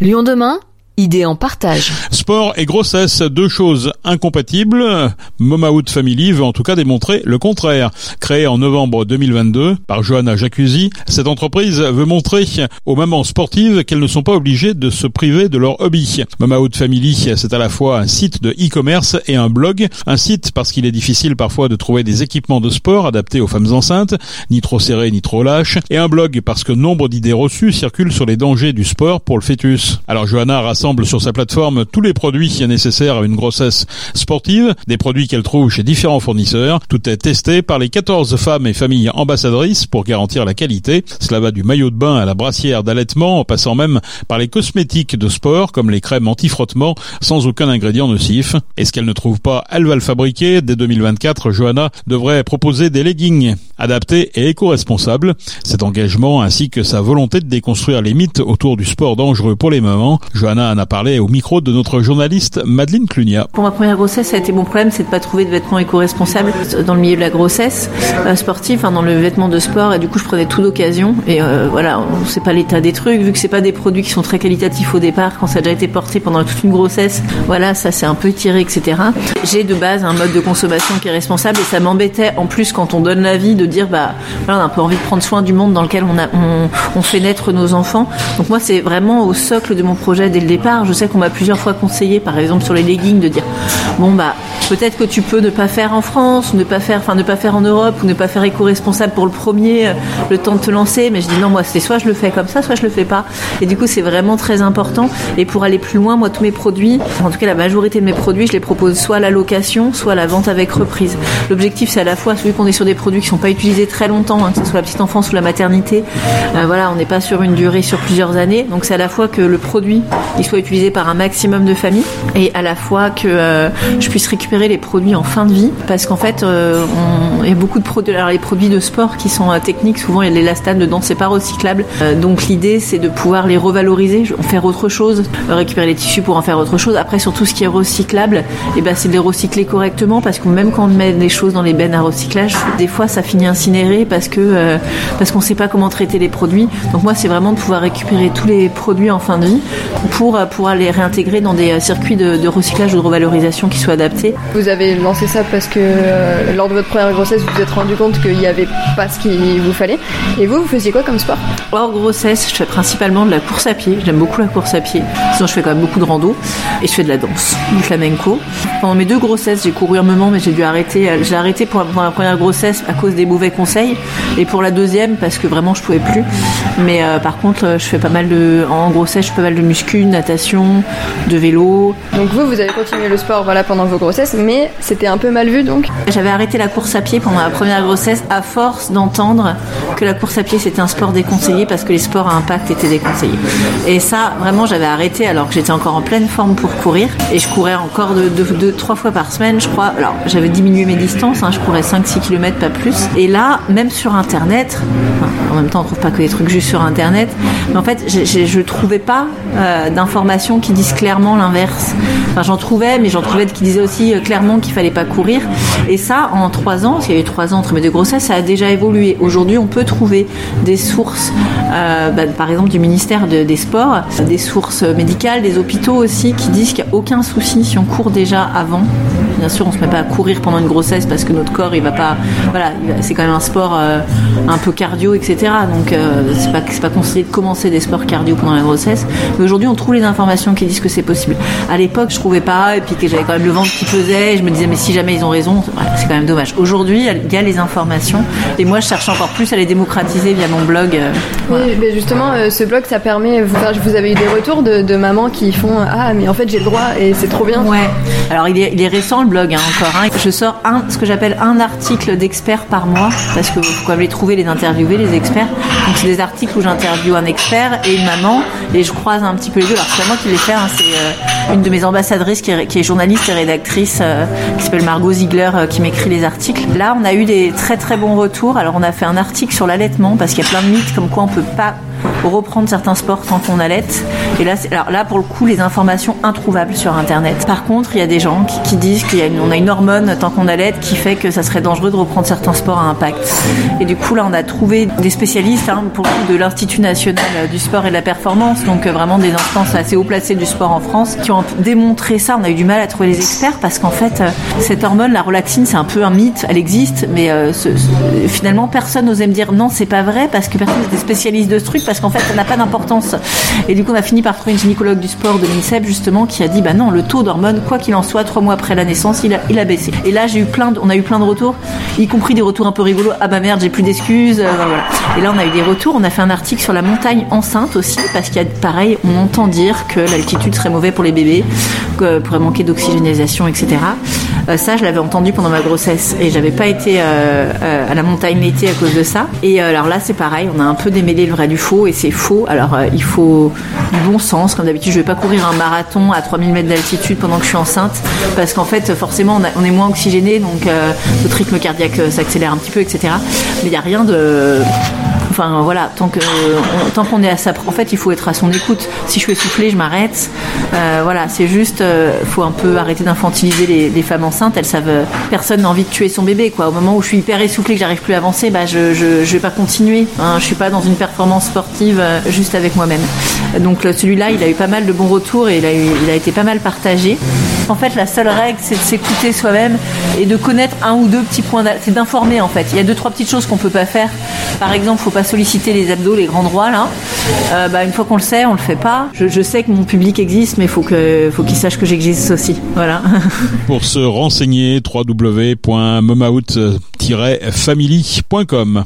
Lyon demain Idée en partage. Sport et grossesse, deux choses incompatibles. Momaout Family veut en tout cas démontrer le contraire. Créée en novembre 2022 par Johanna Jacuzzi, cette entreprise veut montrer aux mamans sportives qu'elles ne sont pas obligées de se priver de leur hobby. Momaout Family, c'est à la fois un site de e-commerce et un blog. Un site parce qu'il est difficile parfois de trouver des équipements de sport adaptés aux femmes enceintes, ni trop serrés ni trop lâches. Et un blog parce que nombre d'idées reçues circulent sur les dangers du sport pour le fœtus. Alors Johanna rassemble sur sa plateforme tous les produits nécessaires à une grossesse sportive, des produits qu'elle trouve chez différents fournisseurs. Tout est testé par les 14 femmes et familles ambassadrices pour garantir la qualité. Cela va du maillot de bain à la brassière d'allaitement, en passant même par les cosmétiques de sport comme les crèmes anti-frottement sans aucun ingrédient nocif. Et ce qu'elle ne trouve pas, elle va le fabriquer? Dès 2024, Johanna devrait proposer des leggings adaptés et éco-responsables. Cet engagement ainsi que sa volonté de déconstruire les mythes autour du sport dangereux pour les mamans, Johanna a parlé au micro de notre journaliste Madeleine Clunia. Pour ma première grossesse, ça a été mon problème, c'est de pas trouver de vêtements éco-responsables dans le milieu de la grossesse euh, sportive, dans le vêtement de sport. Et du coup, je prenais tout d'occasion. Et euh, voilà, on sait pas l'état des trucs, vu que c'est pas des produits qui sont très qualitatifs au départ, quand ça a déjà été porté pendant toute une grossesse. Voilà, ça c'est un peu tiré, etc. J'ai de base un mode de consommation qui est responsable et ça m'embêtait en plus quand on donne l'avis de dire bah on a un peu envie de prendre soin du monde dans lequel on, on fait naître nos enfants. Donc moi c'est vraiment au socle de mon projet dès le départ je sais qu'on m'a plusieurs fois conseillé, par exemple sur les leggings, de dire bon bah peut-être que tu peux ne pas faire en France, ne pas faire, enfin ne pas faire en Europe, ou ne pas faire éco-responsable pour le premier, euh, le temps de te lancer. Mais je dis non, moi c'est soit je le fais comme ça, soit je le fais pas. Et du coup c'est vraiment très important. Et pour aller plus loin, moi tous mes produits, en tout cas la majorité de mes produits, je les propose soit à la location, soit à la vente avec reprise. L'objectif c'est à la fois celui qu'on est sur des produits qui sont pas utilisés très longtemps, hein, que ce soit la petite enfance ou la maternité. Euh, voilà, on n'est pas sur une durée sur plusieurs années. Donc c'est à la fois que le produit il soit utilisé par un maximum de familles et à la fois que euh, je puisse récupérer les produits en fin de vie parce qu'en fait euh, il y a beaucoup de produits alors les produits de sport qui sont euh, techniques souvent il y a l'élastane dedans c'est pas recyclable. Donc l'idée c'est de pouvoir les revaloriser faire autre chose récupérer les tissus pour en faire autre chose. Après sur tout ce qui est recyclable et eh ben c'est de les recycler correctement parce que même quand on met des choses dans les bennes à recyclage des fois ça finit incinéré parce que parce qu'on sait pas comment traiter les produits. Donc moi c'est vraiment de pouvoir récupérer tous les produits en fin de vie pour pouvoir les réintégrer dans des euh, circuits de, recyclage ou de revalorisation qui soient adaptés. Vous avez lancé ça parce que euh, lors de votre première grossesse, vous vous êtes rendu compte qu'il n'y avait pas ce qu'il vous fallait. Et vous, vous faisiez quoi comme sport? Hors grossesse, je fais principalement de la course à pied. J'aime beaucoup la course à pied. Sinon, je fais quand même beaucoup de rando. Et je fais de la danse, du flamenco. Pendant mes deux grossesses, j'ai couru un moment, mais j'ai dû arrêter. Euh, j'ai arrêté pour, la première grossesse à cause des mauvais conseils. Et pour la deuxième, parce que vraiment, je pouvais plus. Mais par contre, je fais pas mal de. En grossesse, je fais pas mal de muscu, natation, de vélo. Donc vous, vous avez continué le sport voilà, pendant vos grossesses, mais c'était un peu mal vu donc J'avais arrêté la course à pied pendant la première grossesse à force d'entendre que la course à pied c'était un sport déconseillé parce que les sports à impact étaient déconseillés. Et ça, vraiment, j'avais arrêté alors que j'étais encore en pleine forme pour courir et je courais encore de, de, trois fois par semaine, je crois. Alors j'avais diminué mes distances, hein, je courais 5-6 km, pas plus. Et là, même sur Internet, en même temps on trouve pas que des trucs juste sur Internet, mais en fait, je trouvais pas euh, d'informations qui disent clairement l'inverse. Enfin, j'en trouvais, mais j'en trouvais qui disaient aussi euh, clairement qu'il fallait pas courir. Et ça, en trois ans, il y a eu trois ans entre mes deux grossesses, ça a déjà évolué. Aujourd'hui, on peut trouver des sources, euh, bah, par exemple du ministère des Sports, des sources médicales, des hôpitaux aussi, qui disent qu'il n'y a aucun souci si on court déjà avant. Bien sûr, on se met pas à courir pendant une grossesse parce que notre corps, il va pas. Voilà, c'est quand même un sport euh, un peu cardio, etc. Donc, c'est pas c'est pas conseillé de commencer des sports cardio pendant la grossesse. Mais aujourd'hui, on trouve les informations qui disent que c'est possible. À l'époque, je trouvais pas, et puis que j'avais quand même le ventre qui pesait, et je me disais, mais si jamais ils ont raison, c'est quand même dommage. Aujourd'hui, il y a les informations, et moi, je cherche encore plus à les démocratiser via mon blog. Euh, oui, mais justement, euh, ce blog, ça permet, vous, vous avez eu des retours de, mamans qui font, ah, mais en fait, j'ai le droit, et c'est trop bien. Ouais. Alors, il est, il est récent, le blog, hein, encore. Hein. Je sors un, ce que j'appelle un article d'expert par mois, parce que vous pouvez les trouver, les interviewer, les experts. Donc, c'est des articles où j'interviewe un expert et une maman, et je croise un petit peu les deux. Alors, c'est pas moi qui les fais, hein, c'est euh, une de mes ambassadrices qui est, journaliste et rédactrice, euh, qui s'appelle Margot Ziegler, euh, qui m'écrit les articles. Là, on a eu des très très bons retours. Alors, on a fait un article sur l'allaitement parce qu'il y a plein de mythes comme quoi on peut pas reprendre certains sports tant qu'on allait. Et là, alors là, pour le coup, les informations introuvables sur Internet. Par contre, il y a des gens qui, disent qu'on a, a une hormone tant qu'on allait qui fait que ça serait dangereux de reprendre certains sports à impact. Et du coup, là, on a trouvé des spécialistes hein, pour de l'Institut national du sport et de la performance, donc euh, vraiment des instances assez haut placées du sport en France, qui ont démontré ça. On a eu du mal à trouver les experts parce qu'en fait, euh, cette hormone, la relaxine, c'est un peu un mythe. Elle existe, mais euh, finalement, personne n'osait me dire non, c'est pas vrai parce que personne n'est spécialiste de ce truc parce qu'en fait, ça n'a pas d'importance. Et du coup, on a fini par trouver une gynécologue du sport de l'INSEP justement qui a dit bah non, le taux d'hormone, quoi qu'il en soit, trois mois après la naissance, il a, baissé. Et là, j'ai eu plein, de, on a eu plein de retours, y compris des retours un peu rigolos. Ah bah merde, j'ai plus d'excuses. voilà. Et là, on a eu des retours. On a fait un article sur la montagne enceinte aussi parce qu'il y a pareil, on entend dire que l'altitude serait mauvais pour les bébés, que pourrait manquer d'oxygénisation, etc. Euh, ça, je l'avais entendu pendant ma grossesse et j'avais pas été euh, euh, à la montagne l'été à cause de ça. Et alors là, c'est pareil, on a un peu démêlé le vrai du faux et c'est faux. Alors il faut du bon sens, comme d'habitude. Je vais pas courir un marathon à 3000 mètres d'altitude pendant que je suis enceinte parce qu'en fait, forcément, on, est moins oxygéné, donc notre rythme cardiaque s'accélère un petit peu, etc. Mais il n'y a rien de Enfin voilà, tant qu'on est à sa, en fait, il faut être à son écoute. Si je suis essoufflée, je m'arrête. Euh, voilà, c'est juste, euh, faut un peu arrêter d'infantiliser les, femmes enceintes. Elles savent, personne n'a envie de tuer son bébé, quoi. Au moment où je suis hyper essoufflée, que j'arrive plus à avancer, bah je, je, je vais pas continuer. Hein. Je suis pas dans une performance sportive euh, juste avec moi-même. Donc celui-là, il a eu pas mal de bons retours et il a été pas mal partagé. En fait, la seule règle, c'est de s'écouter soi-même et de connaître un ou deux petits points. C'est d'informer en fait. Il y a deux trois petites choses qu'on peut pas faire. Par exemple, faut pas solliciter les abdos, les grands droits là. Euh, bah, une fois qu'on le sait, on le fait pas. Je, sais que mon public existe, mais faut faut qu'il sache que j'existe aussi. Voilà. Pour se renseigner, www.momout-family.com.